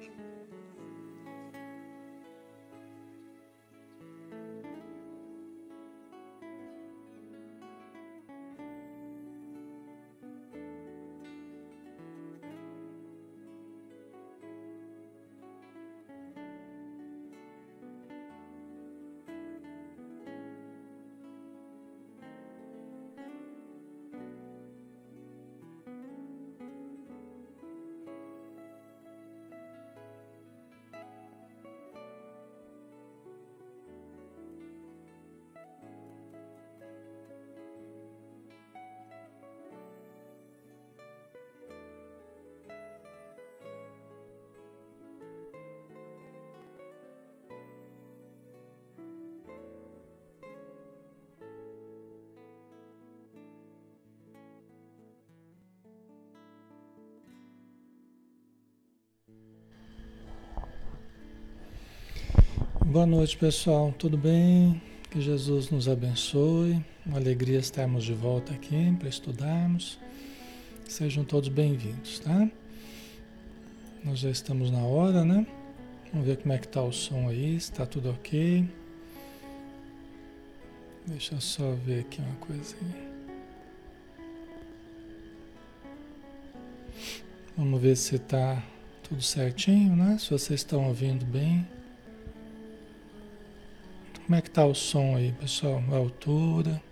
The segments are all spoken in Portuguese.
church. Boa noite, pessoal. Tudo bem? Que Jesus nos abençoe. Uma alegria estarmos de volta aqui para estudarmos. Sejam todos bem-vindos, tá? Nós já estamos na hora, né? Vamos ver como é que tá o som aí, se tá tudo ok. Deixa eu só ver aqui uma coisinha. Vamos ver se tá tudo certinho, né? Se vocês estão ouvindo bem. Como é que tá o som aí, pessoal? A altura.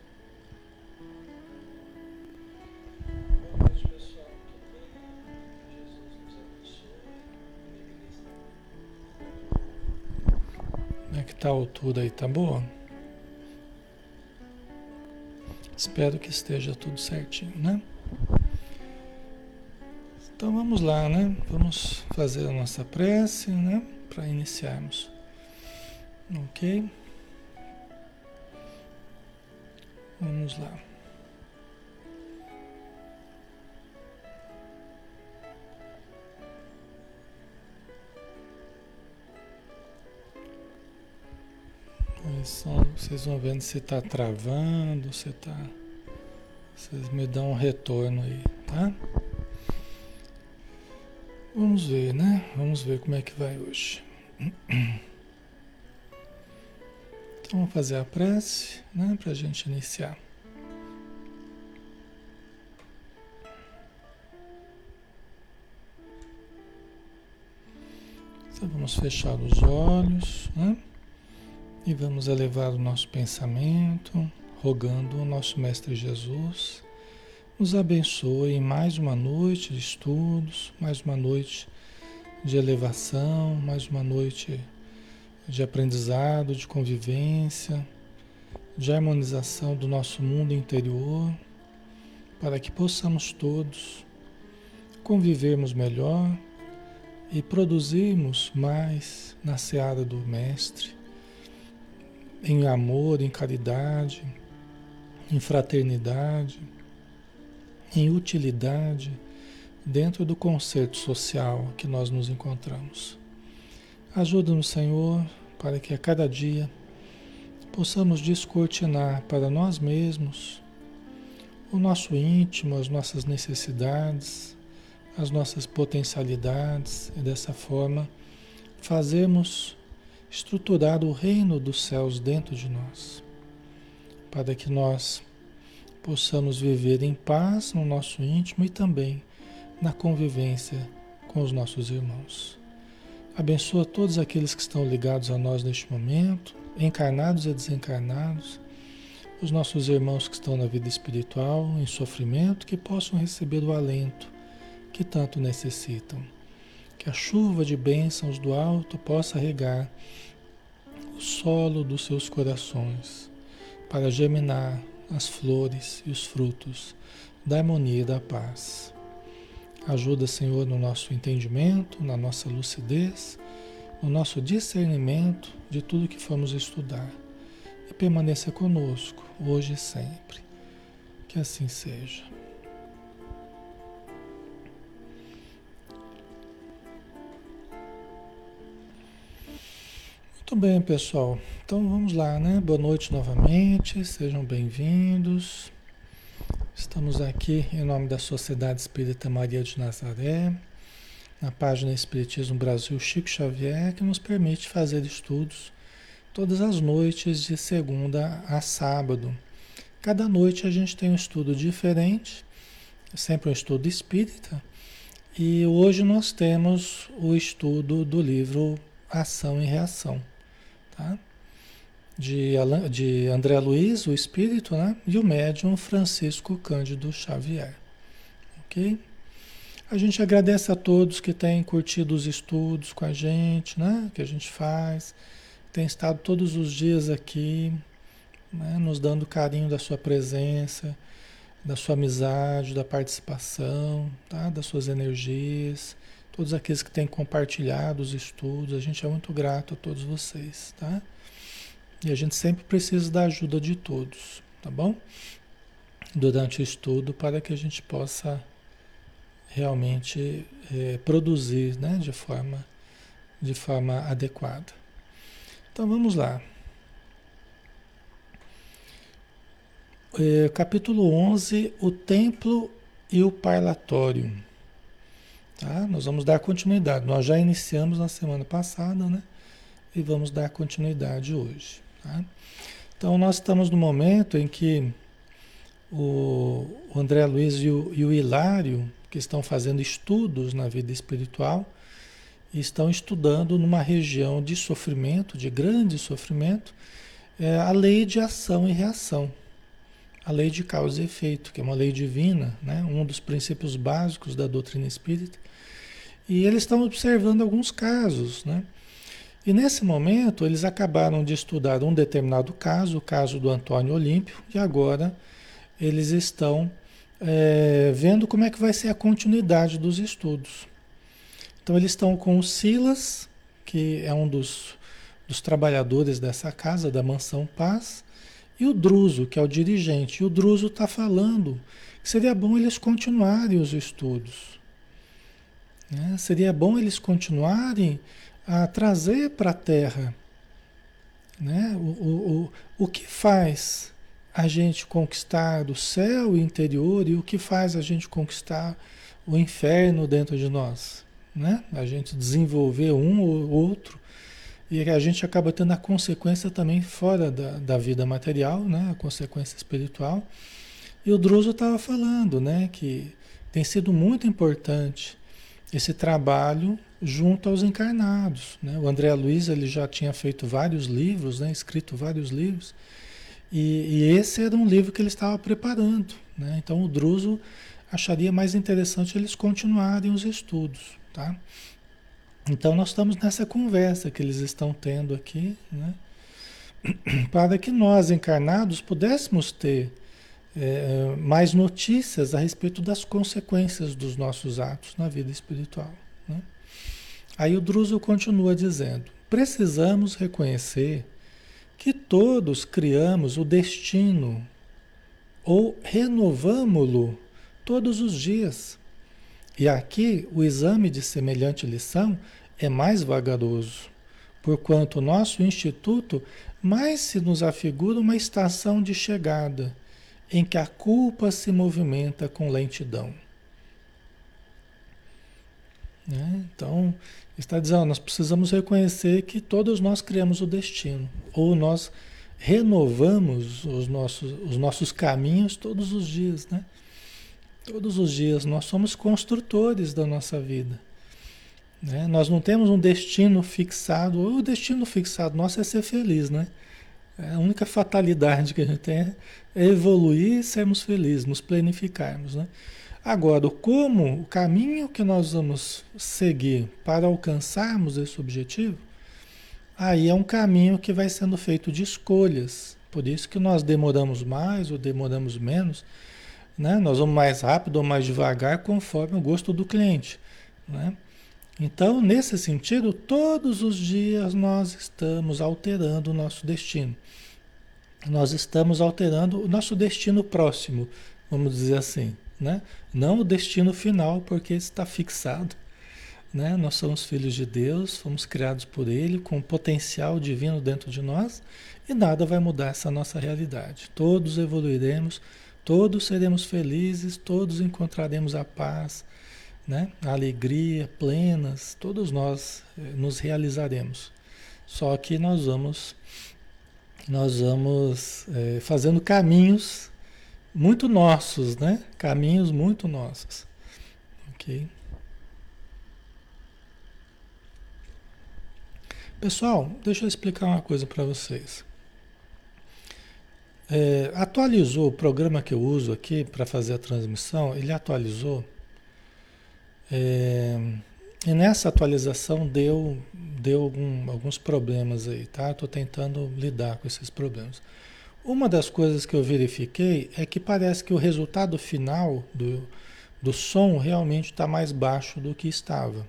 Como é que tá a altura aí? Tá boa? Espero que esteja tudo certinho, né? Então vamos lá, né? Vamos fazer a nossa prece, né? Para iniciarmos. Ok? Vamos lá. vocês vão vendo se está travando, se está. Vocês me dão um retorno aí, tá? Vamos ver, né? Vamos ver como é que vai hoje. Vamos fazer a prece, né, para a gente iniciar. Então vamos fechar os olhos, né? E vamos elevar o nosso pensamento, rogando o nosso Mestre Jesus nos abençoe em mais uma noite de estudos, mais uma noite de elevação, mais uma noite de aprendizado, de convivência, de harmonização do nosso mundo interior, para que possamos todos convivermos melhor e produzirmos mais na seara do Mestre, em amor, em caridade, em fraternidade, em utilidade dentro do conceito social que nós nos encontramos. Ajuda-nos, Senhor, para que a cada dia possamos descortinar para nós mesmos o nosso íntimo, as nossas necessidades, as nossas potencialidades e dessa forma fazermos estruturar o reino dos céus dentro de nós, para que nós possamos viver em paz no nosso íntimo e também na convivência com os nossos irmãos. Abençoa todos aqueles que estão ligados a nós neste momento, encarnados e desencarnados, os nossos irmãos que estão na vida espiritual, em sofrimento, que possam receber o alento que tanto necessitam. Que a chuva de bênçãos do alto possa regar o solo dos seus corações, para germinar as flores e os frutos da harmonia e da paz. Ajuda, Senhor, no nosso entendimento, na nossa lucidez, no nosso discernimento de tudo que formos estudar. E permaneça conosco, hoje e sempre. Que assim seja. Muito bem, pessoal. Então vamos lá, né? Boa noite novamente, sejam bem-vindos. Estamos aqui em nome da Sociedade Espírita Maria de Nazaré, na página Espiritismo Brasil Chico Xavier, que nos permite fazer estudos todas as noites de segunda a sábado. Cada noite a gente tem um estudo diferente, sempre um estudo espírita, e hoje nós temos o estudo do livro Ação e Reação, tá? De, Alan, de André Luiz, o espírito, né? e o médium Francisco Cândido Xavier. Ok? A gente agradece a todos que têm curtido os estudos com a gente, né? que a gente faz, tem estado todos os dias aqui, né? nos dando carinho da sua presença, da sua amizade, da participação, tá? das suas energias, todos aqueles que têm compartilhado os estudos, a gente é muito grato a todos vocês, tá? E a gente sempre precisa da ajuda de todos, tá bom? Durante o estudo, para que a gente possa realmente é, produzir né, de, forma, de forma adequada. Então vamos lá. É, capítulo 11, o templo e o parlatório. Tá? Nós vamos dar continuidade. Nós já iniciamos na semana passada, né? E vamos dar continuidade hoje. Tá? Então nós estamos no momento em que o André Luiz e o, e o Hilário, que estão fazendo estudos na vida espiritual, estão estudando numa região de sofrimento, de grande sofrimento, é, a lei de ação e reação a lei de causa e efeito, que é uma lei divina, né? um dos princípios básicos da doutrina espírita. E eles estão observando alguns casos. Né? E nesse momento, eles acabaram de estudar um determinado caso, o caso do Antônio Olímpio, e agora eles estão é, vendo como é que vai ser a continuidade dos estudos. Então, eles estão com o Silas, que é um dos, dos trabalhadores dessa casa, da Mansão Paz, e o Druso, que é o dirigente, e o Druso está falando que seria bom eles continuarem os estudos. Né? Seria bom eles continuarem a trazer para a Terra né? o, o, o, o que faz a gente conquistar o céu interior e o que faz a gente conquistar o inferno dentro de nós. Né? A gente desenvolver um ou outro e a gente acaba tendo a consequência também fora da, da vida material, né? a consequência espiritual. E o Druso estava falando né? que tem sido muito importante esse trabalho junto aos encarnados. Né? O André Luiz ele já tinha feito vários livros, né? escrito vários livros, e, e, esse era um livro que ele estava preparando. Né? Então o Druso acharia mais interessante eles continuarem os estudos. Tá? Então nós estamos nessa conversa que eles estão tendo aqui, né? para que nós encarnados pudéssemos ter é, mais notícias a respeito das consequências dos nossos atos na vida espiritual. Aí o Druso continua dizendo: precisamos reconhecer que todos criamos o destino ou renovamo-lo todos os dias. E aqui o exame de semelhante lição é mais vagaroso, porquanto o nosso instituto mais se nos afigura uma estação de chegada, em que a culpa se movimenta com lentidão. Né? Então, está dizendo, nós precisamos reconhecer que todos nós criamos o destino, ou nós renovamos os nossos, os nossos caminhos todos os dias, né? Todos os dias nós somos construtores da nossa vida. Né? Nós não temos um destino fixado. O destino fixado nosso é ser feliz, né? É a única fatalidade que a gente tem é evoluir e sermos felizes, nos planificarmos, né? Agora, como o caminho que nós vamos seguir para alcançarmos esse objetivo, aí é um caminho que vai sendo feito de escolhas. Por isso que nós demoramos mais ou demoramos menos né? Nós vamos mais rápido ou mais devagar conforme o gosto do cliente. Né? Então, nesse sentido, todos os dias nós estamos alterando o nosso destino. Nós estamos alterando o nosso destino próximo, vamos dizer assim. Né? Não o destino final, porque está fixado. Né? Nós somos filhos de Deus, fomos criados por Ele, com potencial divino dentro de nós, e nada vai mudar essa nossa realidade. Todos evoluiremos Todos seremos felizes, todos encontraremos a paz, né? a alegria plenas, todos nós eh, nos realizaremos. Só que nós vamos, nós vamos é, fazendo caminhos muito nossos, né? Caminhos muito nossos. Ok? Pessoal, deixa eu explicar uma coisa para vocês. É, atualizou o programa que eu uso aqui para fazer a transmissão, ele atualizou. É, e nessa atualização deu, deu algum, alguns problemas aí, tá? Estou tentando lidar com esses problemas. Uma das coisas que eu verifiquei é que parece que o resultado final do, do som realmente está mais baixo do que estava.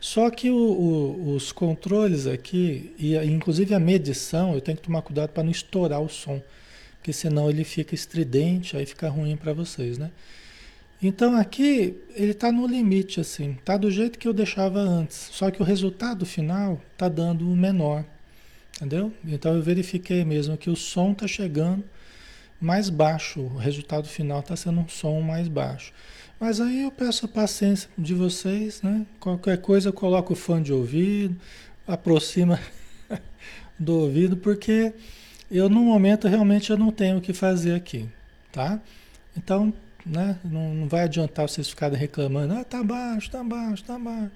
Só que o, o, os controles aqui, e inclusive a medição, eu tenho que tomar cuidado para não estourar o som, porque senão ele fica estridente, aí fica ruim para vocês, né? Então aqui ele está no limite, assim, está do jeito que eu deixava antes, só que o resultado final está dando o menor, entendeu? Então eu verifiquei mesmo que o som está chegando mais baixo, o resultado final está sendo um som mais baixo. Mas aí eu peço a paciência de vocês, né? Qualquer coisa eu coloco o fone de ouvido, aproxima do ouvido, porque eu no momento realmente eu não tenho o que fazer aqui, tá? Então né? Não, não vai adiantar vocês ficarem reclamando, ah, tá baixo, tá baixo, tá baixo.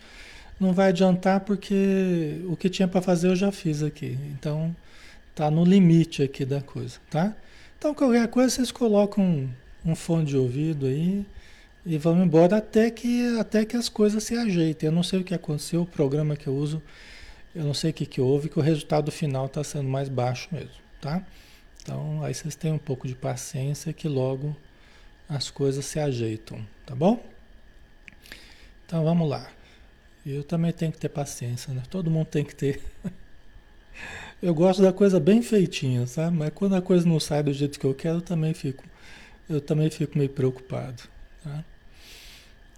Não vai adiantar porque o que tinha para fazer eu já fiz aqui. Então, tá no limite aqui da coisa, tá? Então, qualquer coisa vocês colocam um, um fone de ouvido aí e vão embora até que, até que as coisas se ajeitem. Eu não sei o que aconteceu, o programa que eu uso, eu não sei o que, que houve, que o resultado final está sendo mais baixo mesmo, tá? Então, aí vocês têm um pouco de paciência que logo as coisas se ajeitam, tá bom? Então vamos lá. Eu também tenho que ter paciência, né? Todo mundo tem que ter. Eu gosto da coisa bem feitinha, sabe? Mas quando a coisa não sai do jeito que eu quero, eu também fico, eu também fico meio preocupado, tá?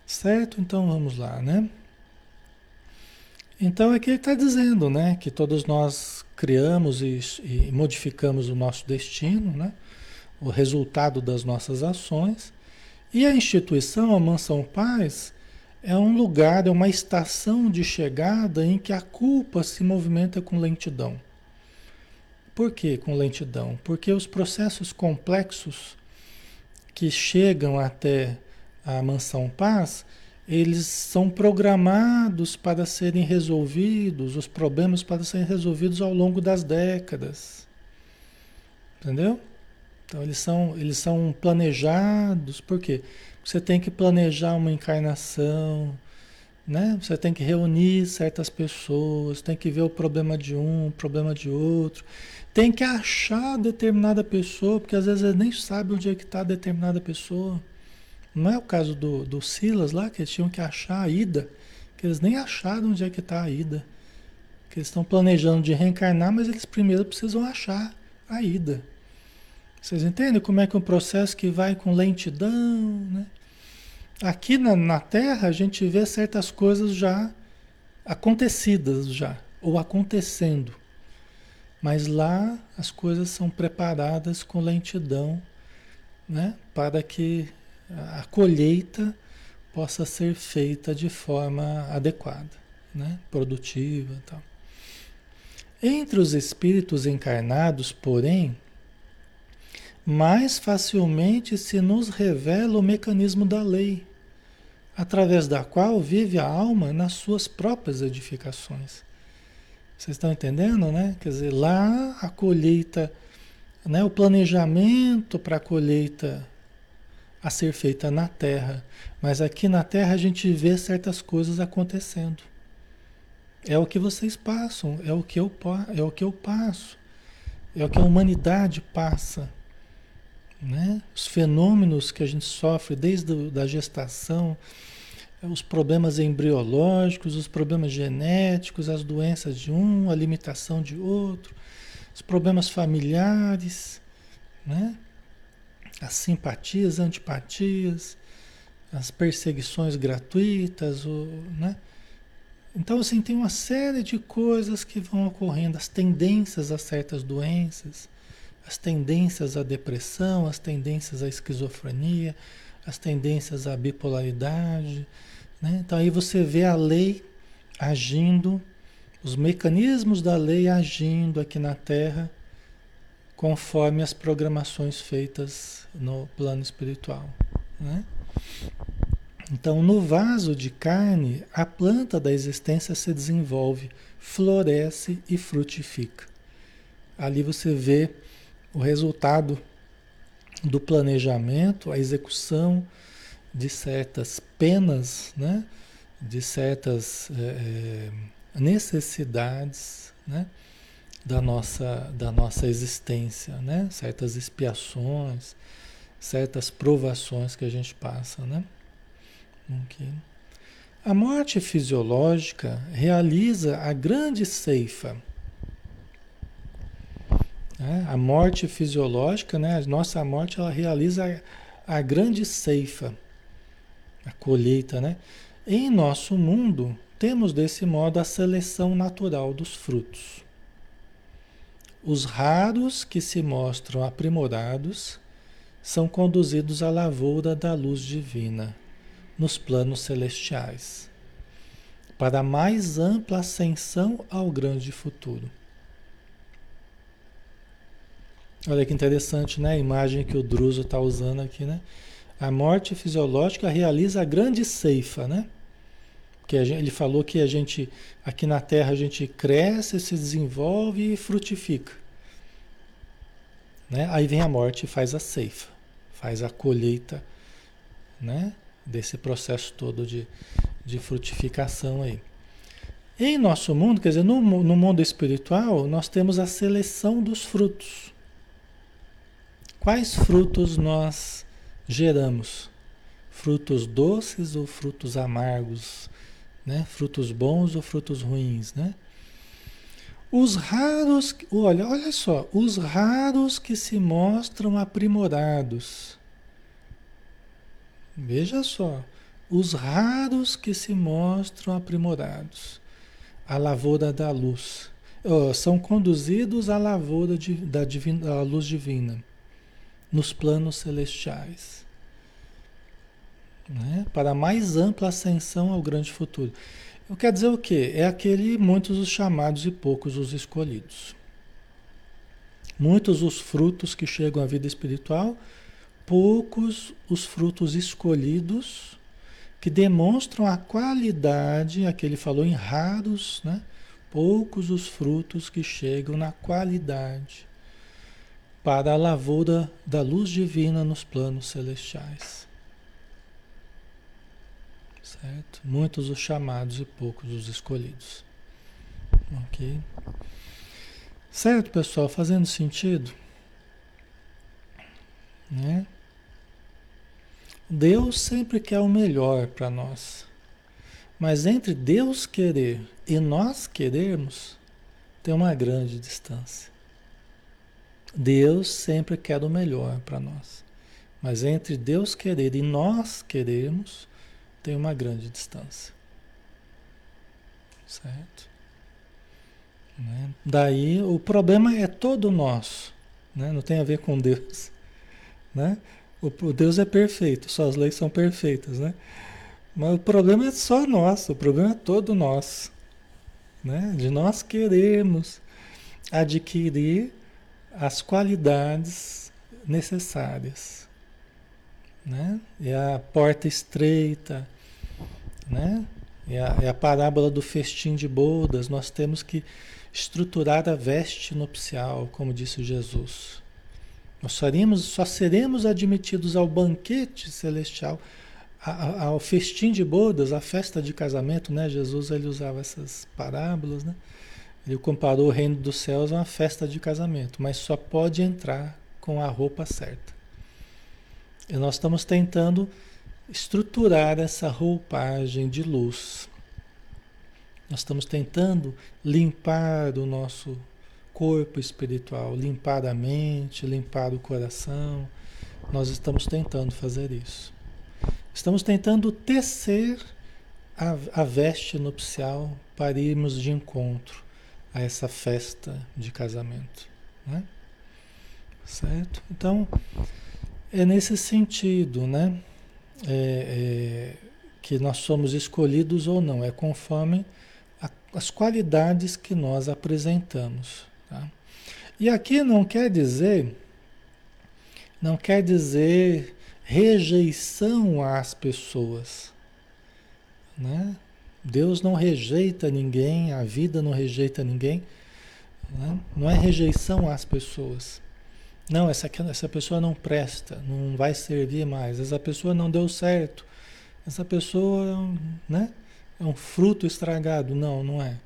Certo? Então vamos lá, né? Então aqui ele está dizendo, né, que todos nós criamos e, e modificamos o nosso destino, né? o resultado das nossas ações. E a instituição, a Mansão Paz, é um lugar, é uma estação de chegada em que a culpa se movimenta com lentidão. Por que com lentidão? Porque os processos complexos que chegam até a Mansão Paz, eles são programados para serem resolvidos, os problemas para serem resolvidos ao longo das décadas. Entendeu? Então eles são, eles são planejados, por quê? Você tem que planejar uma encarnação, né? Você tem que reunir certas pessoas, tem que ver o problema de um, o problema de outro, tem que achar determinada pessoa, porque às vezes nem sabem onde é que está determinada pessoa. Não é o caso do, do Silas lá, que eles tinham que achar a ida, que eles nem acharam onde é que está a ida. Que eles estão planejando de reencarnar, mas eles primeiro precisam achar a ida. Vocês entendem como é que é um processo que vai com lentidão, né? Aqui na, na Terra a gente vê certas coisas já acontecidas já, ou acontecendo. Mas lá as coisas são preparadas com lentidão, né? Para que a colheita possa ser feita de forma adequada, né? Produtiva e tal. Entre os espíritos encarnados, porém, mais facilmente se nos revela o mecanismo da lei, através da qual vive a alma nas suas próprias edificações. Vocês estão entendendo, né? Quer dizer, lá a colheita, né, o planejamento para a colheita a ser feita na terra, mas aqui na terra a gente vê certas coisas acontecendo. É o que vocês passam, é o que eu, é o que eu passo, é o que a humanidade passa né? Os fenômenos que a gente sofre desde a gestação, os problemas embriológicos, os problemas genéticos, as doenças de um, a limitação de outro, os problemas familiares, né? as simpatias, antipatias, as perseguições gratuitas, o, né? Então, assim, tem uma série de coisas que vão ocorrendo, as tendências a certas doenças, as tendências à depressão, as tendências à esquizofrenia, as tendências à bipolaridade. Né? Então aí você vê a lei agindo, os mecanismos da lei agindo aqui na Terra conforme as programações feitas no plano espiritual. Né? Então, no vaso de carne, a planta da existência se desenvolve, floresce e frutifica. Ali você vê o resultado do planejamento, a execução de certas penas, né? de certas é, necessidades né? da, nossa, da nossa existência, né? certas expiações, certas provações que a gente passa. Né? Okay. A morte fisiológica realiza a grande ceifa né? A morte fisiológica, né? a nossa morte, ela realiza a, a grande ceifa. a colheita, né? Em nosso mundo, temos desse modo a seleção natural dos frutos. Os raros que se mostram aprimorados são conduzidos à lavoura da luz divina nos planos celestiais, para mais ampla ascensão ao grande futuro. Olha que interessante, né? A imagem que o Druso está usando aqui, né? A morte fisiológica realiza a grande ceifa, né? Que gente, ele falou que a gente, aqui na Terra, a gente cresce, se desenvolve e frutifica. Né? Aí vem a morte e faz a ceifa, faz a colheita, né? Desse processo todo de, de frutificação aí. Em nosso mundo, quer dizer, no, no mundo espiritual, nós temos a seleção dos frutos. Quais frutos nós geramos? Frutos doces ou frutos amargos? Né? Frutos bons ou frutos ruins, né? Os raros, olha, olha só, os raros que se mostram aprimorados. Veja só, os raros que se mostram aprimorados. A lavoura da luz. Oh, são conduzidos à lavoura de, da, divina, da luz divina, nos planos celestiais né? para mais ampla ascensão ao grande futuro. Eu quero dizer o quê? É aquele muitos os chamados e poucos os escolhidos. Muitos os frutos que chegam à vida espiritual, poucos os frutos escolhidos que demonstram a qualidade, aqui ele falou em raros, né? Poucos os frutos que chegam na qualidade para a lavoura da luz divina nos planos celestiais. Certo? Muitos os chamados e poucos os escolhidos. Ok? Certo, pessoal? Fazendo sentido? Né? Deus sempre quer o melhor para nós. Mas entre Deus querer e nós querermos, tem uma grande distância. Deus sempre quer o melhor para nós. Mas entre Deus querer e nós querermos, tem uma grande distância. Certo? Né? Daí o problema é todo nosso, né? não tem a ver com Deus. Né? O, o Deus é perfeito, suas leis são perfeitas, né? Mas o problema é só nosso, o problema é todo nosso. Né? De nós queremos adquirir as qualidades necessárias. Né? É a porta estreita, né? É a, é a parábola do festim de bodas. Nós temos que estruturar a veste nupcial, como disse Jesus. Nós faremos, só seremos admitidos ao banquete celestial, ao festim de bodas, à festa de casamento, né? Jesus ele usava essas parábolas, né? Ele comparou o reino dos céus a uma festa de casamento, mas só pode entrar com a roupa certa. E nós estamos tentando estruturar essa roupagem de luz. Nós estamos tentando limpar o nosso corpo espiritual, limpar a mente, limpar o coração. Nós estamos tentando fazer isso. Estamos tentando tecer a, a veste nupcial para irmos de encontro a essa festa de casamento. Né? Certo? Então, é nesse sentido, né? É, é, que nós somos escolhidos ou não, é conforme a, as qualidades que nós apresentamos. Tá? E aqui não quer dizer, não quer dizer rejeição às pessoas. Né? Deus não rejeita ninguém, a vida não rejeita ninguém. Né? Não é rejeição às pessoas. Não, essa, essa pessoa não presta, não vai servir mais, essa pessoa não deu certo, essa pessoa né, é um fruto estragado. Não, não é.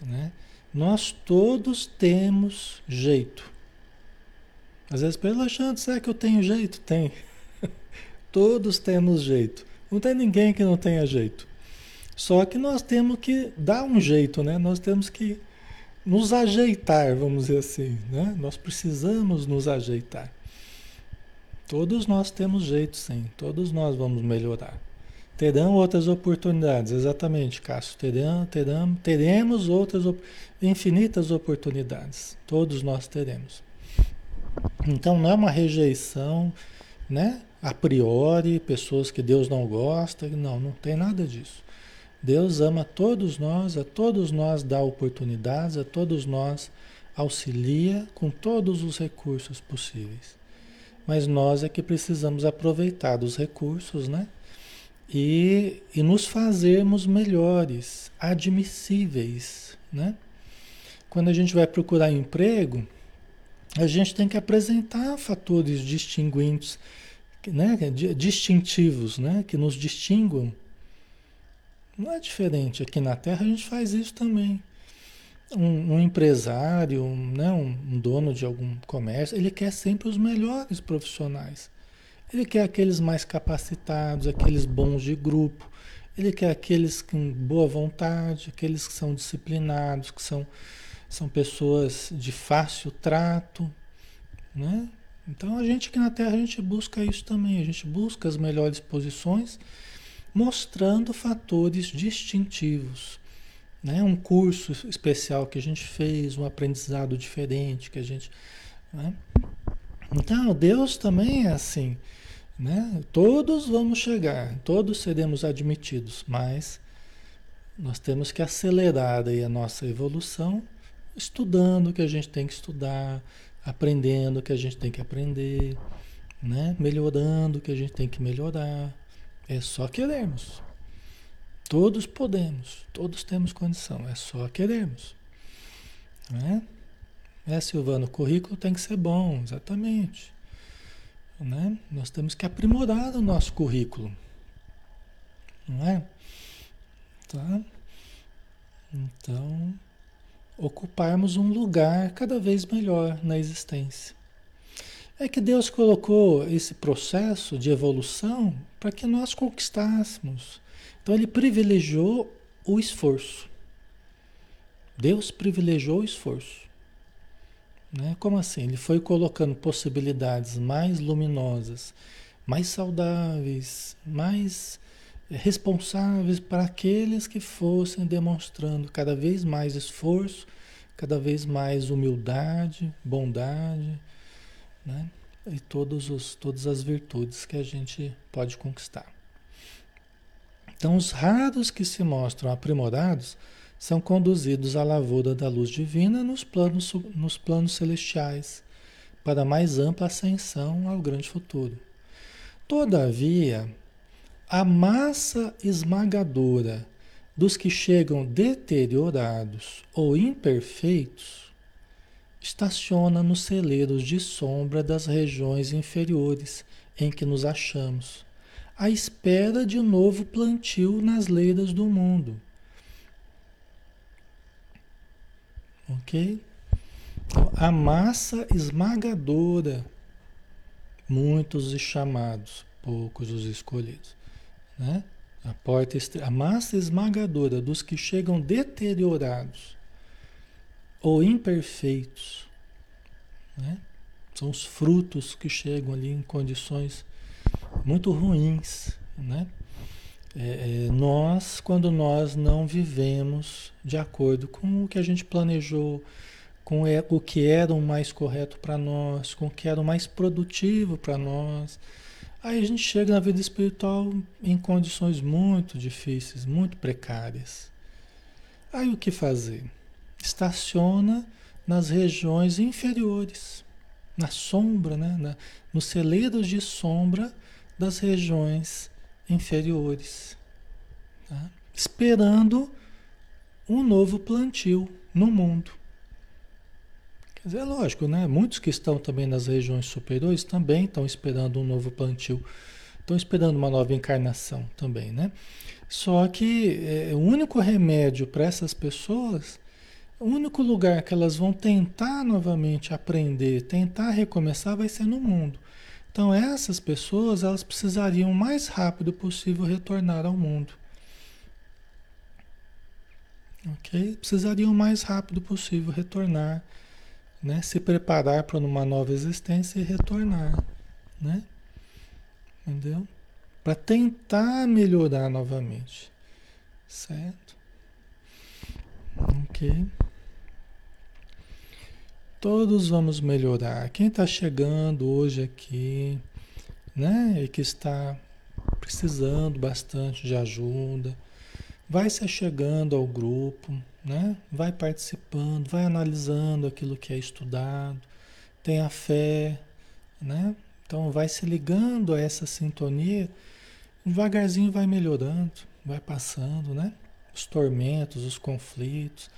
Né? Nós todos temos jeito. Às vezes, pelo achando, será que eu tenho jeito? Tem. todos temos jeito. Não tem ninguém que não tenha jeito. Só que nós temos que dar um jeito, né? Nós temos que nos ajeitar, vamos dizer assim, né? Nós precisamos nos ajeitar. Todos nós temos jeito, sim. Todos nós vamos melhorar. Terão outras oportunidades, exatamente, Cássio. Terão, terão, teremos outras infinitas oportunidades. Todos nós teremos. Então não é uma rejeição, né? A priori, pessoas que Deus não gosta, não, não tem nada disso. Deus ama todos nós, a todos nós dá oportunidades, a todos nós auxilia com todos os recursos possíveis. Mas nós é que precisamos aproveitar dos recursos, né? e, e nos fazermos melhores, admissíveis, né? Quando a gente vai procurar emprego, a gente tem que apresentar fatores distinguintes, né? distintivos, né? que nos distinguam. Não é diferente. Aqui na Terra a gente faz isso também. Um, um empresário, um, né? um, dono de algum comércio, ele quer sempre os melhores profissionais. Ele quer aqueles mais capacitados, aqueles bons de grupo. Ele quer aqueles com boa vontade, aqueles que são disciplinados, que são, são pessoas de fácil trato, né? Então a gente aqui na Terra a gente busca isso também, a gente busca as melhores posições, mostrando fatores distintivos, né? Um curso especial que a gente fez, um aprendizado diferente que a gente, né? Então Deus também é assim. Né? Todos vamos chegar, todos seremos admitidos, mas nós temos que acelerar aí a nossa evolução, estudando o que a gente tem que estudar, aprendendo o que a gente tem que aprender, né? melhorando o que a gente tem que melhorar. É só queremos. Todos podemos, todos temos condição, é só queremos. Né? É, Silvano, o currículo tem que ser bom, exatamente. Né? Nós temos que aprimorar o nosso currículo. Não é? Tá? Então, ocuparmos um lugar cada vez melhor na existência. É que Deus colocou esse processo de evolução para que nós conquistássemos. Então, Ele privilegiou o esforço. Deus privilegiou o esforço. Né? Como assim? Ele foi colocando possibilidades mais luminosas, mais saudáveis, mais responsáveis para aqueles que fossem demonstrando cada vez mais esforço, cada vez mais humildade, bondade, né? e todos os, todas as virtudes que a gente pode conquistar. Então, os raros que se mostram aprimorados são conduzidos à lavoura da luz divina nos planos, nos planos celestiais, para mais ampla ascensão ao grande futuro. Todavia, a massa esmagadora dos que chegam deteriorados ou imperfeitos estaciona nos celeiros de sombra das regiões inferiores em que nos achamos, à espera de novo plantio nas leiras do mundo Ok? Então, a massa esmagadora, muitos os chamados, poucos os escolhidos. Né? A, porta, a massa esmagadora dos que chegam deteriorados ou imperfeitos. Né? São os frutos que chegam ali em condições muito ruins. Né? É, é, nós, quando nós não vivemos de acordo com o que a gente planejou, com o que era o mais correto para nós, com o que era o mais produtivo para nós, aí a gente chega na vida espiritual em condições muito difíceis, muito precárias. Aí o que fazer? Estaciona nas regiões inferiores, na sombra, né? Na, nos celeiros de sombra das regiões inferiores, tá? esperando um novo plantio no mundo. Quer dizer, é lógico, né? Muitos que estão também nas regiões superiores também estão esperando um novo plantio, estão esperando uma nova encarnação também, né? Só que é, o único remédio para essas pessoas, o único lugar que elas vão tentar novamente aprender, tentar recomeçar, vai ser no mundo. Então essas pessoas elas precisariam o mais rápido possível retornar ao mundo. Ok? Precisariam o mais rápido possível retornar, né? Se preparar para uma nova existência e retornar, né? Entendeu? para tentar melhorar novamente. Certo? Ok. Todos vamos melhorar. Quem está chegando hoje aqui, né, e que está precisando bastante de ajuda, vai se chegando ao grupo, né? Vai participando, vai analisando aquilo que é estudado, tenha fé, né? Então vai se ligando a essa sintonia, devagarzinho vai melhorando, vai passando, né? Os tormentos, os conflitos.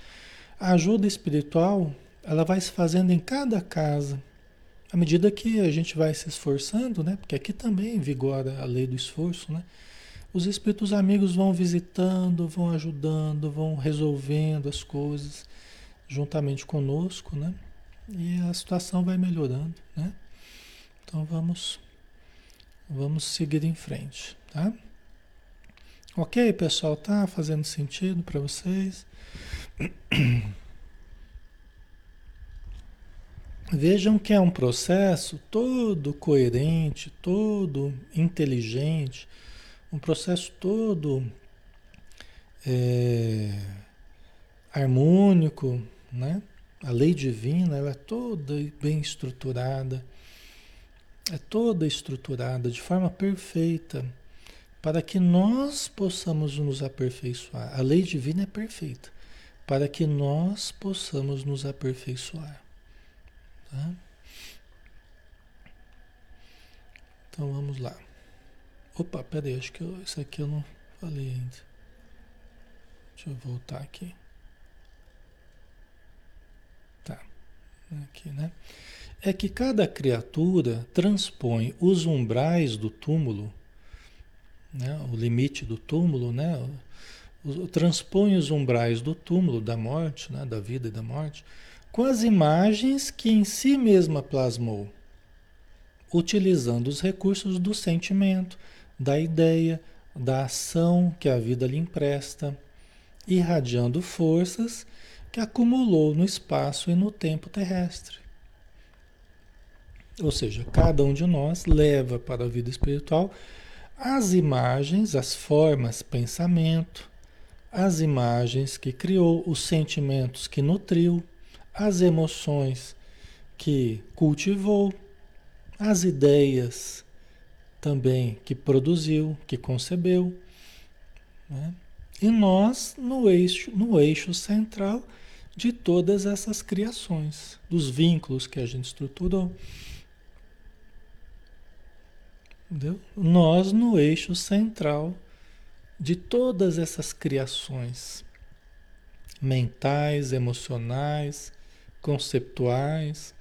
A ajuda espiritual, ela vai se fazendo em cada casa, à medida que a gente vai se esforçando, né? Porque aqui também vigora a lei do esforço, né? Os espíritos amigos vão visitando, vão ajudando, vão resolvendo as coisas juntamente conosco, né? E a situação vai melhorando, né? Então vamos vamos seguir em frente, tá? Ok, pessoal, tá fazendo sentido para vocês? Vejam que é um processo todo coerente, todo inteligente, um processo todo é, harmônico, né? A lei divina ela é toda bem estruturada, é toda estruturada de forma perfeita para que nós possamos nos aperfeiçoar. A lei divina é perfeita para que nós possamos nos aperfeiçoar. Tá? Então vamos lá. Opa, peraí, acho que eu, isso aqui eu não falei ainda. Deixa eu voltar aqui. Tá. Aqui, né? É que cada criatura transpõe os umbrais do túmulo, né? o limite do túmulo, né? Transpõe os umbrais do túmulo, da morte, né? da vida e da morte, com as imagens que em si mesma plasmou, utilizando os recursos do sentimento, da ideia, da ação que a vida lhe empresta, irradiando forças que acumulou no espaço e no tempo terrestre. Ou seja, cada um de nós leva para a vida espiritual as imagens, as formas, pensamento, as imagens que criou, os sentimentos que nutriu, as emoções que cultivou, as ideias também que produziu, que concebeu. Né? E nós no eixo, no eixo central de todas essas criações, dos vínculos que a gente estruturou. Entendeu? Nós no eixo central de todas essas criações mentais, emocionais, conceptuais,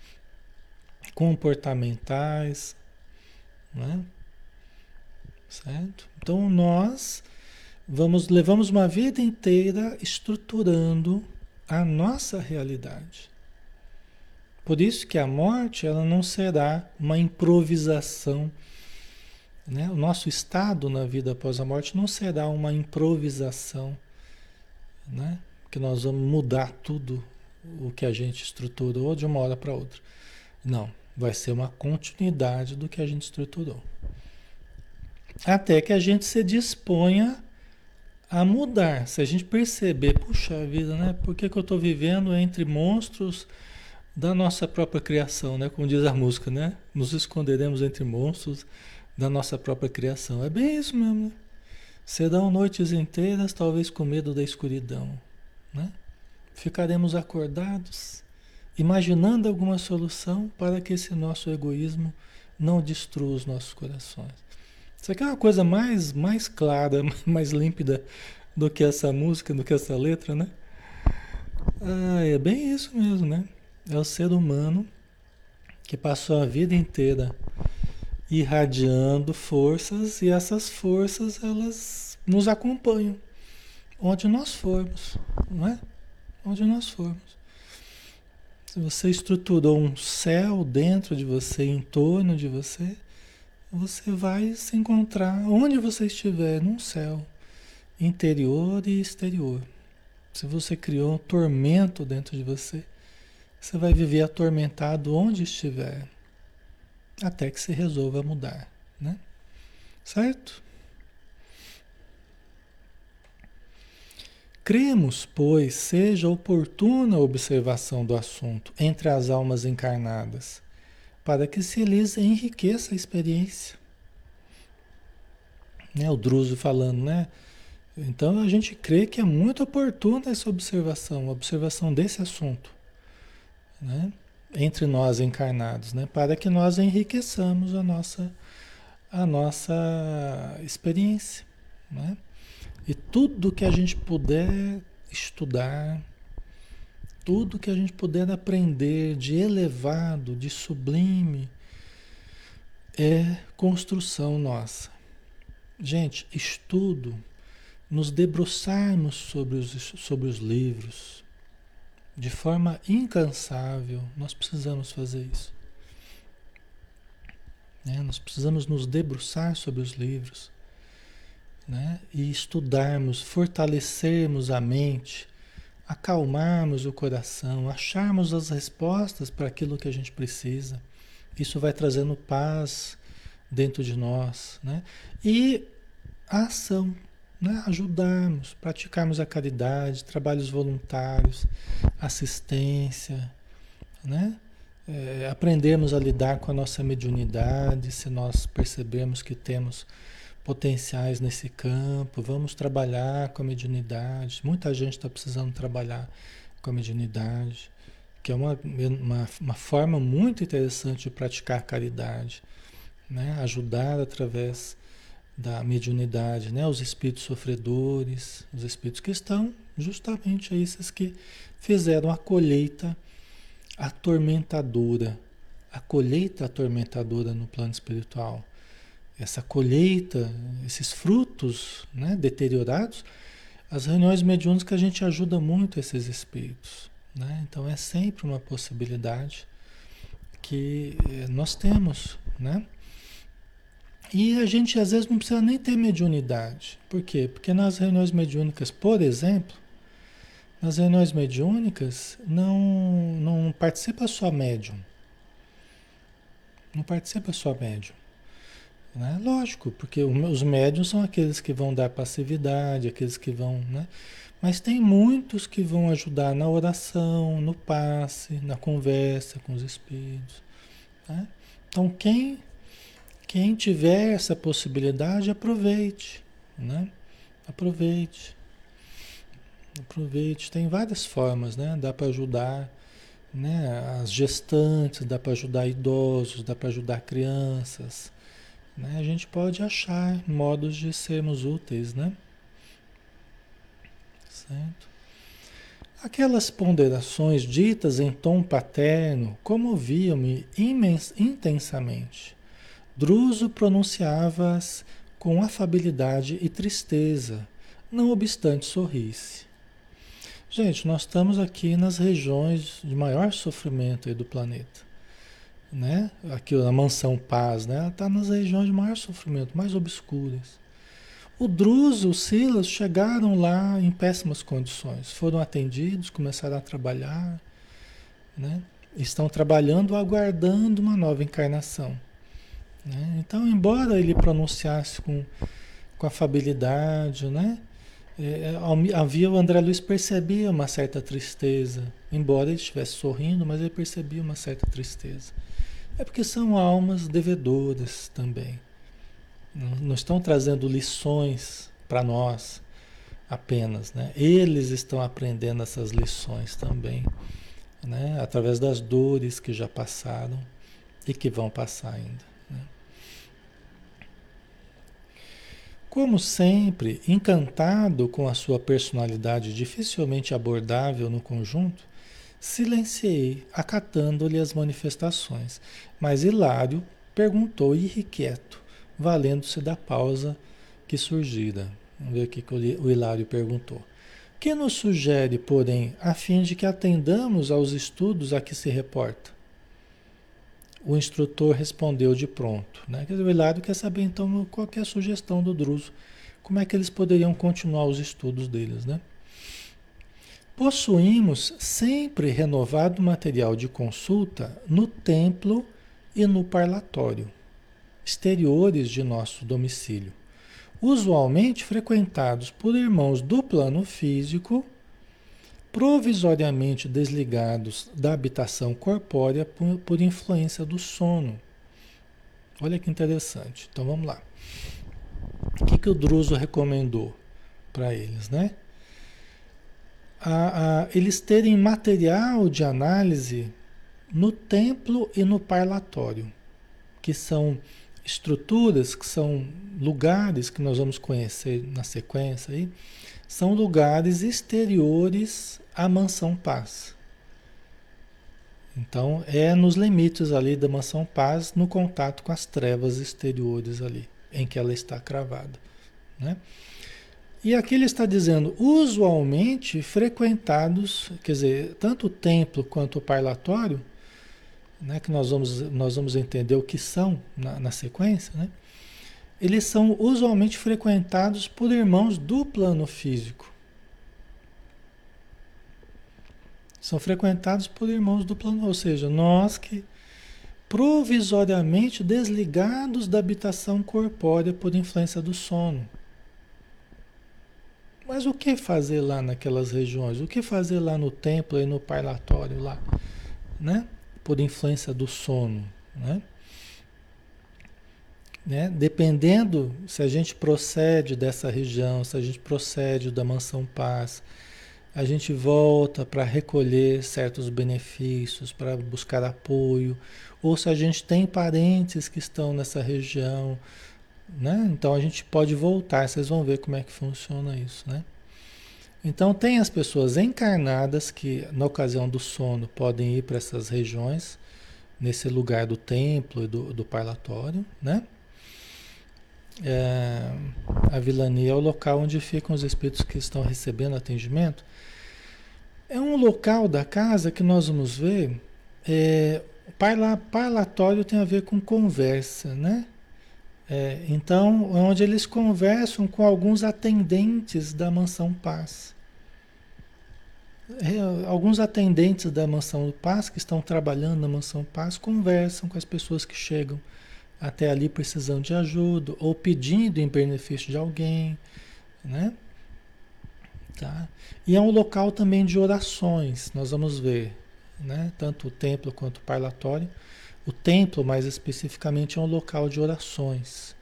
comportamentais, né? Certo? Então nós vamos levamos uma vida inteira estruturando a nossa realidade. Por isso que a morte ela não será uma improvisação, né? O nosso estado na vida após a morte não será uma improvisação, né? Que nós vamos mudar tudo o que a gente estruturou de uma hora para outra. Não, vai ser uma continuidade do que a gente estruturou. Até que a gente se disponha a mudar. Se a gente perceber, puxa vida, né? Por que, que eu estou vivendo entre monstros da nossa própria criação, né? Como diz a música, né? Nos esconderemos entre monstros da nossa própria criação. É bem isso mesmo, né? Serão noites inteiras, talvez com medo da escuridão, né? Ficaremos acordados, imaginando alguma solução para que esse nosso egoísmo não destrua os nossos corações. Isso aqui é uma coisa mais, mais clara, mais límpida do que essa música, do que essa letra, né? Ah, é bem isso mesmo, né? É o ser humano que passou a vida inteira irradiando forças e essas forças elas nos acompanham onde nós formos, não é? Onde nós formos. Se você estruturou um céu dentro de você, em torno de você, você vai se encontrar onde você estiver, num céu interior e exterior. Se você criou um tormento dentro de você, você vai viver atormentado onde estiver, até que se resolva mudar, né? Certo? Cremos, pois, seja oportuna a observação do assunto entre as almas encarnadas, para que se lhes enriqueça a experiência. Né? O Druso falando, né? Então a gente crê que é muito oportuna essa observação, a observação desse assunto, né? entre nós encarnados, né? para que nós enriqueçamos a nossa, a nossa experiência. Né? E tudo que a gente puder estudar, tudo que a gente puder aprender de elevado, de sublime, é construção nossa. Gente, estudo, nos debruçarmos sobre os, sobre os livros, de forma incansável, nós precisamos fazer isso. Né? Nós precisamos nos debruçar sobre os livros né? e estudarmos, fortalecermos a mente, acalmarmos o coração, acharmos as respostas para aquilo que a gente precisa. Isso vai trazendo paz dentro de nós. Né? E a ação, né? ajudarmos, praticarmos a caridade, trabalhos voluntários, assistência, né? É, aprendermos a lidar com a nossa mediunidade, se nós percebemos que temos potenciais nesse campo, vamos trabalhar com a mediunidade. Muita gente está precisando trabalhar com a mediunidade, que é uma, uma, uma forma muito interessante de praticar caridade, né? ajudar através da mediunidade, né? Os espíritos sofredores, os espíritos que estão justamente esses que fizeram a colheita atormentadora, a colheita atormentadora no plano espiritual. Essa colheita, esses frutos, né, deteriorados, as reuniões mediúnicas a gente ajuda muito esses espíritos, né? Então é sempre uma possibilidade que eh, nós temos, né? E a gente às vezes não precisa nem ter mediunidade. Por quê? Porque nas reuniões mediúnicas, por exemplo, nas reuniões mediúnicas não, não participa só médium. Não participa só médium. Né? Lógico, porque os médiums são aqueles que vão dar passividade, aqueles que vão. Né? Mas tem muitos que vão ajudar na oração, no passe, na conversa com os espíritos. Né? Então, quem quem tiver essa possibilidade, aproveite, né? Aproveite. Aproveite. Tem várias formas, né? Dá para ajudar né? as gestantes, dá para ajudar idosos, dá para ajudar crianças. Né? A gente pode achar modos de sermos úteis, né? Certo? Aquelas ponderações ditas em tom paterno comoviam-me intensamente Druso pronunciava-as com afabilidade e tristeza, não obstante sorrisse. Gente, nós estamos aqui nas regiões de maior sofrimento do planeta. Né? Aqui a mansão paz, né? Ela está nas regiões de maior sofrimento, mais obscuras. O Druso, o Silas chegaram lá em péssimas condições. Foram atendidos, começaram a trabalhar, né? Estão trabalhando, aguardando uma nova encarnação. Né? Então, embora ele pronunciasse com, com afabilidade, né? É, é havia o André Luiz percebia uma certa tristeza, embora ele estivesse sorrindo, mas ele percebia uma certa tristeza. É porque são almas devedoras também. Não, estão trazendo lições para nós apenas, né? Eles estão aprendendo essas lições também, né? Através das dores que já passaram e que vão passar ainda. Como sempre, encantado com a sua personalidade dificilmente abordável no conjunto, silenciei, acatando-lhe as manifestações. Mas Hilário perguntou irrequieto, valendo-se da pausa que surgira. Vamos ver o que o Hilário perguntou. Que nos sugere, porém, a fim de que atendamos aos estudos a que se reporta? o instrutor respondeu de pronto. Né? O Hilário quer saber então qual é a sugestão do Druso, como é que eles poderiam continuar os estudos deles. Né? Possuímos sempre renovado material de consulta no templo e no parlatório, exteriores de nosso domicílio, usualmente frequentados por irmãos do plano físico, provisoriamente desligados da habitação corpórea por, por influência do sono. Olha que interessante. Então vamos lá. O que, que o Druso recomendou para eles, né? A, a, eles terem material de análise no templo e no parlatório, que são estruturas, que são lugares que nós vamos conhecer na sequência aí, são lugares exteriores à mansão paz. Então é nos limites ali da mansão paz, no contato com as trevas exteriores ali, em que ela está cravada, né? E aqui ele está dizendo, usualmente frequentados, quer dizer, tanto o templo quanto o parlatório, né, que nós vamos, nós vamos entender o que são na, na sequência, né, eles são usualmente frequentados por irmãos do plano físico. São frequentados por irmãos do plano, ou seja, nós que provisoriamente desligados da habitação corpórea por influência do sono. Mas o que fazer lá naquelas regiões? O que fazer lá no templo e no parlatório lá, né? por influência do sono. Né? Né? Dependendo se a gente procede dessa região, se a gente procede da mansão paz, a gente volta para recolher certos benefícios, para buscar apoio, ou se a gente tem parentes que estão nessa região, né? Então a gente pode voltar, vocês vão ver como é que funciona isso, né? Então, tem as pessoas encarnadas que, na ocasião do sono, podem ir para essas regiões, nesse lugar do templo e do, do parlatório, né? É, a vilania é o local onde ficam os espíritos que estão recebendo atendimento. É um local da casa que nós vamos ver. É, parla, parlatório tem a ver com conversa, né? É, então, onde eles conversam com alguns atendentes da Mansão Paz. É, alguns atendentes da Mansão Paz que estão trabalhando na Mansão Paz conversam com as pessoas que chegam até ali precisando de ajuda ou pedindo em benefício de alguém, né? Tá? E é um local também de orações, nós vamos ver, né? Tanto o templo quanto o parlatório o templo, mais especificamente, é um local de orações.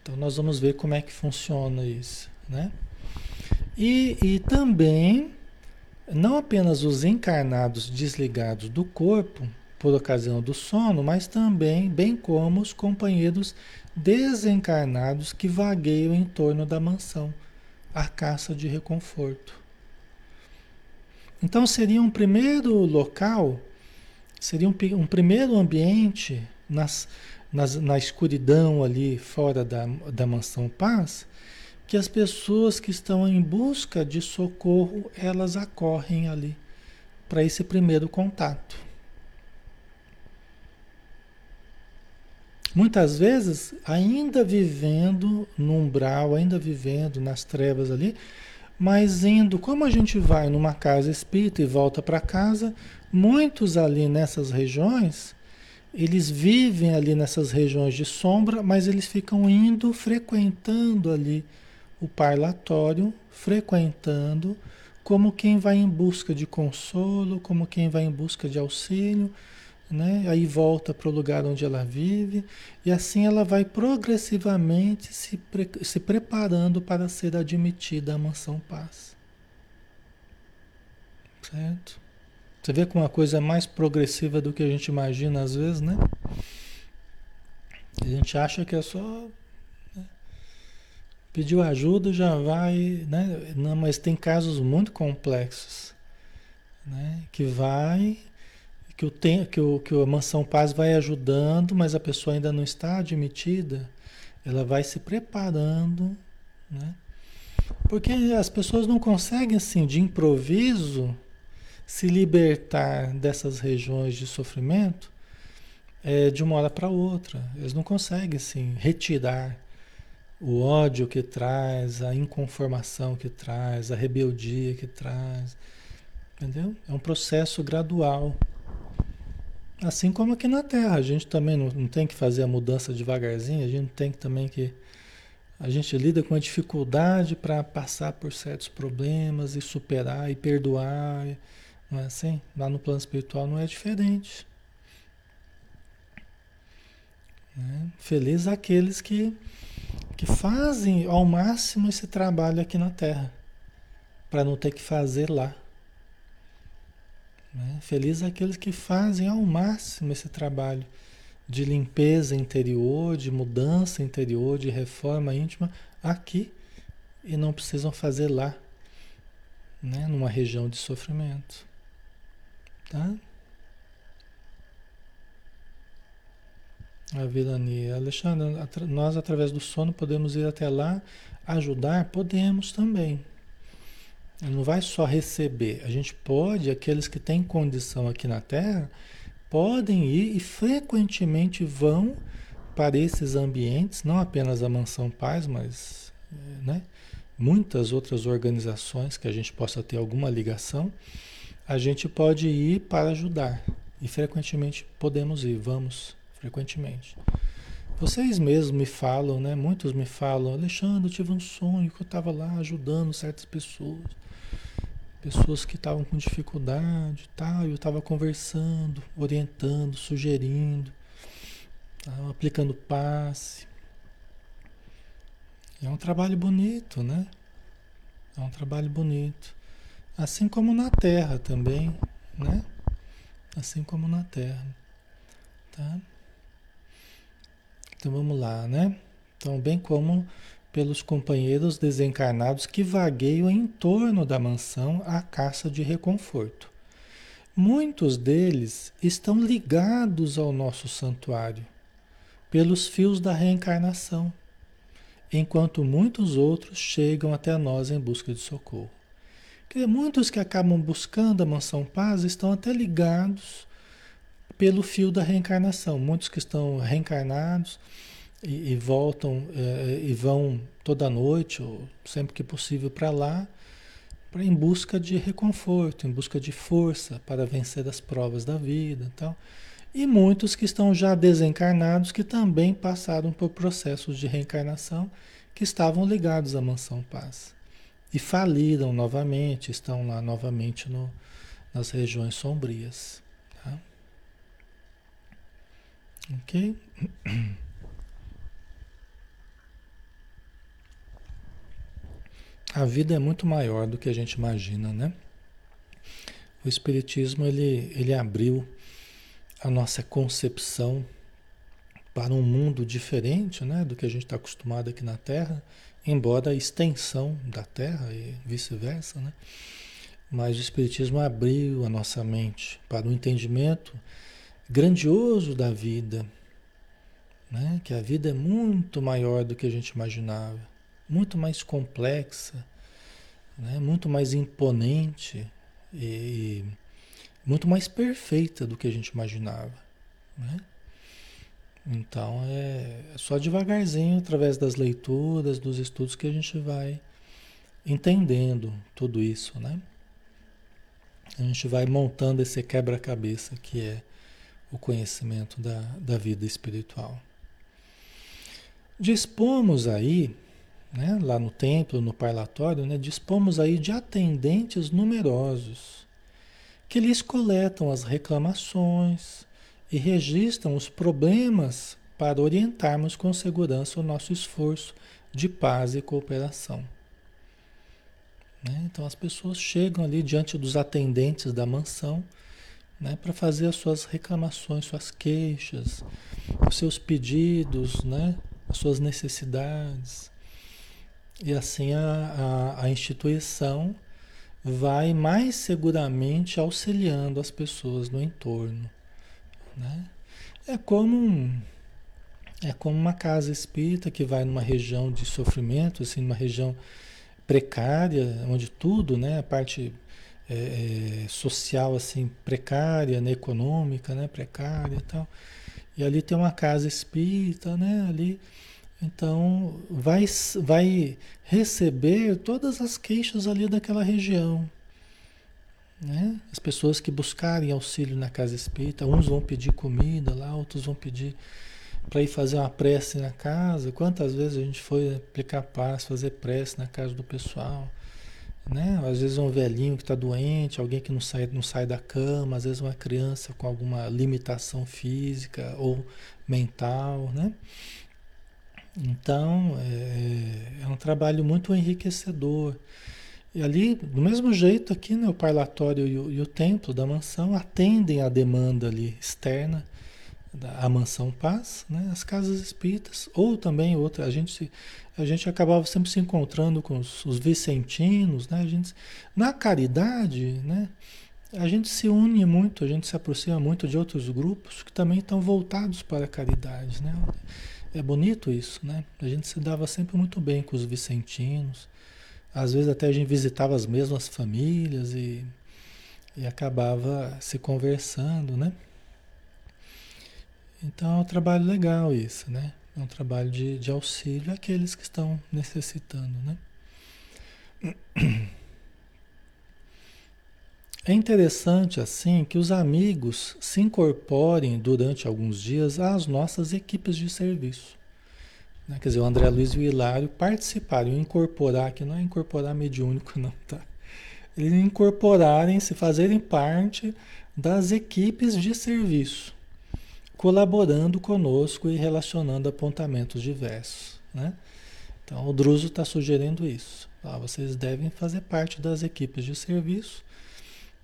Então nós vamos ver como é que funciona isso, né? E, e também, não apenas os encarnados desligados do corpo, por ocasião do sono, mas também, bem como os companheiros desencarnados que vagueiam em torno da mansão, a caça de reconforto. Então seria um primeiro local Seria um, um primeiro ambiente nas, nas, na escuridão ali fora da, da mansão paz, que as pessoas que estão em busca de socorro, elas acorrem ali para esse primeiro contato. Muitas vezes, ainda vivendo no umbral, ainda vivendo nas trevas ali, mas indo, como a gente vai numa casa espírita e volta para casa, muitos ali nessas regiões, eles vivem ali nessas regiões de sombra, mas eles ficam indo, frequentando ali o parlatório, frequentando, como quem vai em busca de consolo, como quem vai em busca de auxílio, né? Aí volta para o lugar onde ela vive e assim ela vai progressivamente se, pre se preparando para ser admitida à mansão paz. Certo? Você vê como uma coisa é mais progressiva do que a gente imagina às vezes, né? A gente acha que é só né? pediu ajuda já vai, né? Não, mas tem casos muito complexos, né? Que vai que o, tem, que, o, que a Mansão Paz vai ajudando, mas a pessoa ainda não está admitida, ela vai se preparando, né? Porque as pessoas não conseguem, assim, de improviso, se libertar dessas regiões de sofrimento é, de uma hora para outra. Eles não conseguem, assim, retirar o ódio que traz, a inconformação que traz, a rebeldia que traz. Entendeu? É um processo gradual. Assim como aqui na Terra, a gente também não, não, tem que fazer a mudança devagarzinho, a gente tem que também que A gente lida com a dificuldade para passar por certos problemas e superar e perdoar. Não é assim? Lá no plano espiritual não é diferente. Né? Feliz aqueles que, que fazem ao máximo esse trabalho aqui na Terra, para não ter que fazer lá. Né? Feliz aqueles que fazem ao máximo esse trabalho de limpeza interior, de mudança interior, de reforma íntima aqui e não precisam fazer lá, né? numa região de sofrimento. Tá? A Vilani, Alexandre, nós através do sono podemos ir até lá ajudar? Podemos também. Não vai só receber. A gente pode, aqueles que têm condição aqui na Terra, podem ir e frequentemente vão para esses ambientes, não apenas a Mansão Paz, mas né, muitas outras organizações que a gente possa ter alguma ligação, a gente pode ir para ajudar. E frequentemente podemos ir, vamos frequentemente. Vocês mesmos me falam, né? Muitos me falam, Alexandre, eu tive um sonho que eu estava lá ajudando certas pessoas pessoas que estavam com dificuldade tal, eu estava conversando, orientando, sugerindo, aplicando passe. É um trabalho bonito, né? É um trabalho bonito. Assim como na Terra também, né? Assim como na Terra. Tá? Então vamos lá, né? Então, bem como pelos companheiros desencarnados que vagueiam em torno da mansão à caça de reconforto. Muitos deles estão ligados ao nosso santuário pelos fios da reencarnação, enquanto muitos outros chegam até nós em busca de socorro. Muitos que acabam buscando a mansão paz estão até ligados pelo fio da reencarnação. Muitos que estão reencarnados e, e voltam é, e vão toda noite ou sempre que possível para lá pra, em busca de reconforto, em busca de força para vencer as provas da vida, tal. E muitos que estão já desencarnados que também passaram por processos de reencarnação que estavam ligados à mansão paz e faliram novamente, estão lá novamente no, nas regiões sombrias. Tá? Ok? A vida é muito maior do que a gente imagina, né? O Espiritismo ele, ele abriu a nossa concepção para um mundo diferente né, do que a gente está acostumado aqui na Terra, embora a extensão da Terra e vice-versa, né? Mas o Espiritismo abriu a nossa mente para um entendimento grandioso da vida, né? que a vida é muito maior do que a gente imaginava muito mais complexa, né? muito mais imponente e muito mais perfeita do que a gente imaginava. Né? Então é só devagarzinho, através das leituras, dos estudos, que a gente vai entendendo tudo isso, né? A gente vai montando esse quebra-cabeça que é o conhecimento da, da vida espiritual. Dispomos aí né, lá no templo, no parlatório, né, dispomos aí de atendentes numerosos que lhes coletam as reclamações e registram os problemas para orientarmos com segurança o nosso esforço de paz e cooperação. Né? Então as pessoas chegam ali diante dos atendentes da mansão né, para fazer as suas reclamações, suas queixas, os seus pedidos, né, as suas necessidades. E assim a, a, a instituição vai mais seguramente auxiliando as pessoas no entorno. Né? É como um, é como uma casa espírita que vai numa região de sofrimento, assim, numa região precária, onde tudo, né, a parte é, é social assim precária, né, econômica, né, precária e tal. E ali tem uma casa espírita, né, ali então, vai, vai receber todas as queixas ali daquela região. Né? As pessoas que buscarem auxílio na casa espírita, uns vão pedir comida lá, outros vão pedir para ir fazer uma prece na casa. Quantas vezes a gente foi aplicar paz, fazer prece na casa do pessoal? Né? Às vezes um velhinho que está doente, alguém que não sai, não sai da cama, às vezes uma criança com alguma limitação física ou mental, né? Então é, é um trabalho muito enriquecedor. E ali, do mesmo jeito aqui, né, o parlatório e o, e o templo da mansão atendem à demanda ali externa a mansão paz, né? as casas espíritas, ou também outra, a gente, a gente acabava sempre se encontrando com os, os vicentinos, né? a gente, na caridade, né? a gente se une muito, a gente se aproxima muito de outros grupos que também estão voltados para a caridade. Né? É bonito isso, né? A gente se dava sempre muito bem com os vicentinos, às vezes até a gente visitava as mesmas famílias e, e acabava se conversando, né? Então é um trabalho legal isso, né? É um trabalho de, de auxílio àqueles que estão necessitando, né? É interessante assim que os amigos se incorporem durante alguns dias às nossas equipes de serviço. Né? Quer dizer, o André Luiz e o Hilário participaram, incorporar, que não é incorporar mediúnico não, tá? Eles incorporarem, se fazerem parte das equipes de serviço colaborando conosco e relacionando apontamentos diversos. Né? Então, o Druso está sugerindo isso. Ah, vocês devem fazer parte das equipes de serviço,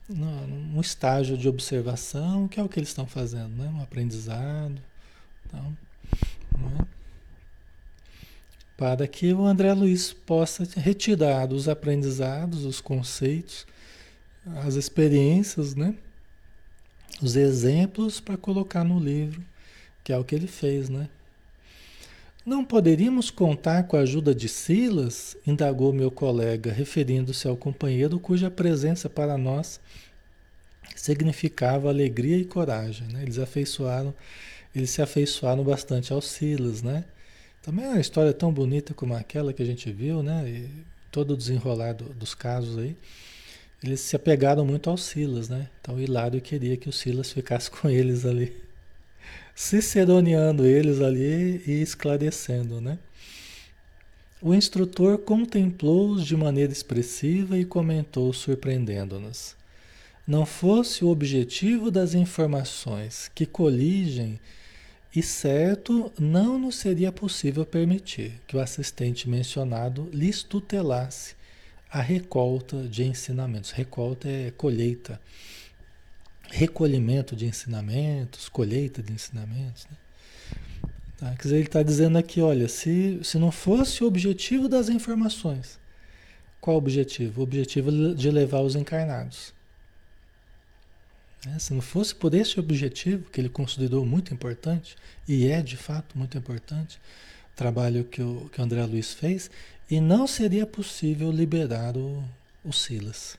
num estágio de observação, que é o que eles estão fazendo, né? um aprendizado. Então, né? Para que o André Luiz possa retirar os aprendizados, os conceitos, as experiências, né? os exemplos para colocar no livro, que é o que ele fez, né? Não poderíamos contar com a ajuda de Silas? indagou meu colega, referindo-se ao companheiro cuja presença para nós significava alegria e coragem. Né? Eles afeiçoaram, eles se afeiçoaram bastante ao Silas, né? Também é uma história tão bonita como aquela que a gente viu, né? E todo o desenrolar do, dos casos aí eles se apegaram muito ao Silas, né? Então Hilário queria que o Silas ficasse com eles ali, ciceroneando eles ali e esclarecendo, né? O instrutor contemplou-os de maneira expressiva e comentou, surpreendendo-nos. Não fosse o objetivo das informações que coligem, e certo não nos seria possível permitir que o assistente mencionado lhes tutelasse a recolta de ensinamentos. Recolta é colheita, recolhimento de ensinamentos, colheita de ensinamentos. Né? Tá? Quer dizer, ele está dizendo aqui, olha, se, se não fosse o objetivo das informações, qual o objetivo? O objetivo de levar os encarnados. Né? Se não fosse por esse objetivo, que ele considerou muito importante, e é de fato muito importante, o trabalho que o, que o André Luiz fez, e não seria possível liberar o, o Silas.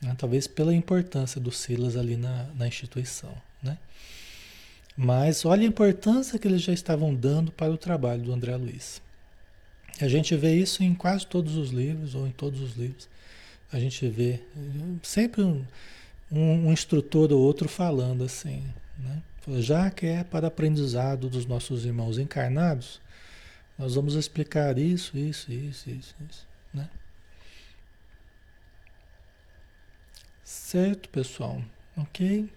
Né? Talvez pela importância do Silas ali na, na instituição. Né? Mas olha a importância que eles já estavam dando para o trabalho do André Luiz. A gente vê isso em quase todos os livros, ou em todos os livros. A gente vê sempre um, um, um instrutor ou outro falando assim, né? Já que é para aprendizado dos nossos irmãos encarnados, nós vamos explicar isso, isso, isso, isso, isso, né? Certo, pessoal? Ok?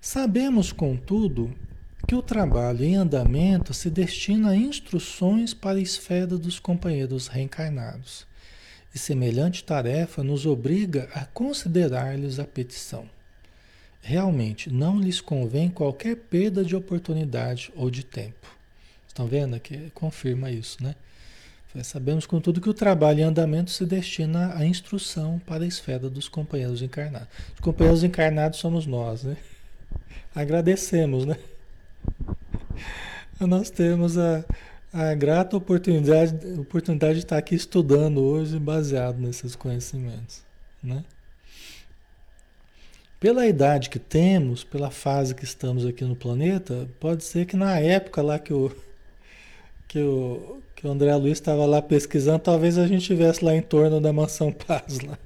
Sabemos, contudo, que o trabalho em andamento se destina a instruções para a esfera dos companheiros reencarnados, e semelhante tarefa nos obriga a considerar-lhes a petição realmente não lhes convém qualquer perda de oportunidade ou de tempo. Estão vendo aqui? Confirma isso, né? Sabemos, contudo, que o trabalho em andamento se destina à instrução para a esfera dos companheiros encarnados. Os companheiros encarnados somos nós, né? Agradecemos, né? Nós temos a, a grata oportunidade, oportunidade de estar aqui estudando hoje baseado nesses conhecimentos, né? Pela idade que temos, pela fase que estamos aqui no planeta, pode ser que na época lá que o, que o, que o André Luiz estava lá pesquisando, talvez a gente estivesse lá em torno da Mansão Paz lá.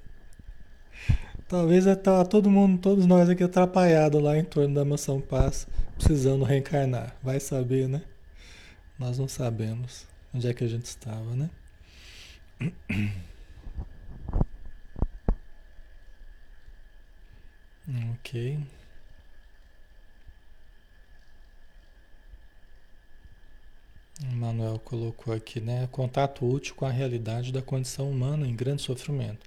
Talvez tá todo mundo, todos nós aqui atrapalhados lá em torno da mansão paz, precisando reencarnar. Vai saber, né? Nós não sabemos onde é que a gente estava, né? Ok. O Manuel colocou aqui, né? Contato útil com a realidade da condição humana em grande sofrimento.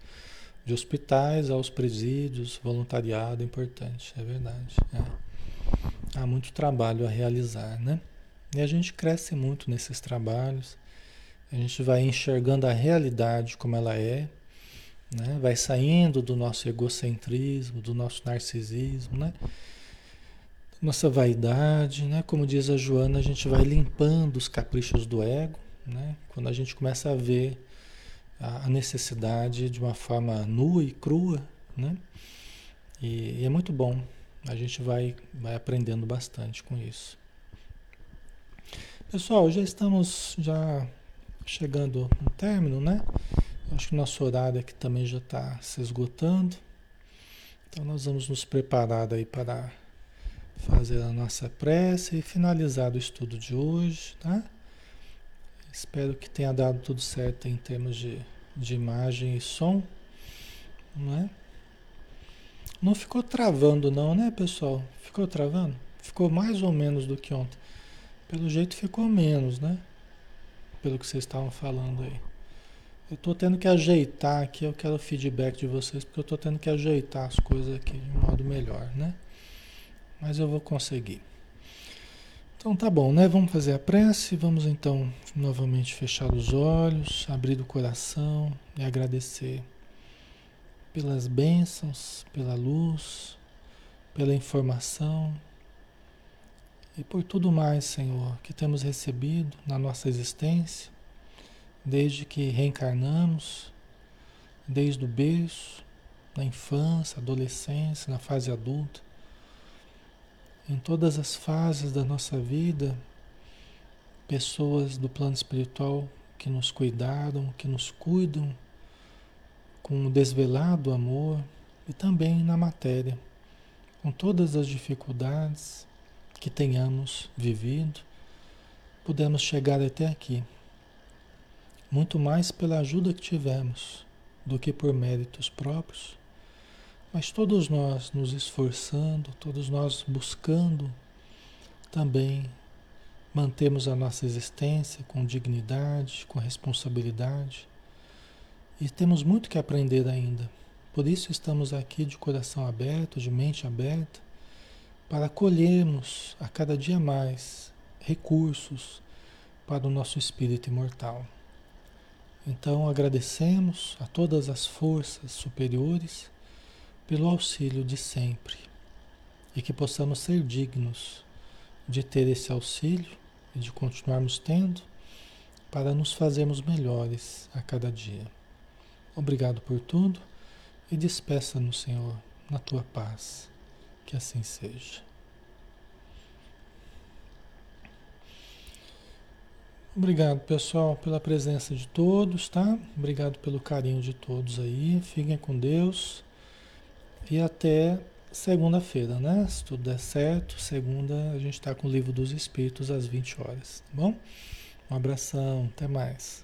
De hospitais aos presídios, voluntariado importante, é verdade. É. Há muito trabalho a realizar, né? E a gente cresce muito nesses trabalhos, a gente vai enxergando a realidade como ela é, né? vai saindo do nosso egocentrismo, do nosso narcisismo, né? nossa vaidade, né? Como diz a Joana, a gente vai limpando os caprichos do ego, né? Quando a gente começa a ver a necessidade de uma forma nua e crua, né? E, e é muito bom. A gente vai, vai aprendendo bastante com isso. Pessoal, já estamos já chegando no término, né? Acho que nosso horário aqui também já está se esgotando. Então nós vamos nos preparar aí para fazer a nossa prece e finalizar o estudo de hoje, tá? Espero que tenha dado tudo certo em termos de, de imagem e som, não é? Não ficou travando não, né, pessoal? Ficou travando? Ficou mais ou menos do que ontem. Pelo jeito ficou menos, né? Pelo que vocês estavam falando aí. Eu estou tendo que ajeitar aqui, eu quero feedback de vocês, porque eu estou tendo que ajeitar as coisas aqui de um modo melhor, né? mas eu vou conseguir. Então tá bom, né? Vamos fazer a prece, vamos então novamente fechar os olhos, abrir o coração e agradecer pelas bênçãos, pela luz, pela informação e por tudo mais, Senhor, que temos recebido na nossa existência, desde que reencarnamos, desde o berço, na infância, adolescência, na fase adulta em todas as fases da nossa vida, pessoas do plano espiritual que nos cuidaram, que nos cuidam com o desvelado amor e também na matéria, com todas as dificuldades que tenhamos vivido, pudemos chegar até aqui. Muito mais pela ajuda que tivemos do que por méritos próprios mas todos nós nos esforçando, todos nós buscando também mantemos a nossa existência com dignidade, com responsabilidade. E temos muito que aprender ainda. Por isso estamos aqui de coração aberto, de mente aberta, para colhermos a cada dia mais recursos para o nosso espírito imortal. Então agradecemos a todas as forças superiores pelo auxílio de sempre e que possamos ser dignos de ter esse auxílio e de continuarmos tendo para nos fazermos melhores a cada dia. Obrigado por tudo e despeça-nos, Senhor, na tua paz. Que assim seja. Obrigado, pessoal, pela presença de todos, tá? Obrigado pelo carinho de todos aí. Fiquem com Deus. E até segunda-feira, né? Se tudo der certo, segunda a gente está com o livro dos Espíritos às 20 horas, tá bom? Um abração, até mais.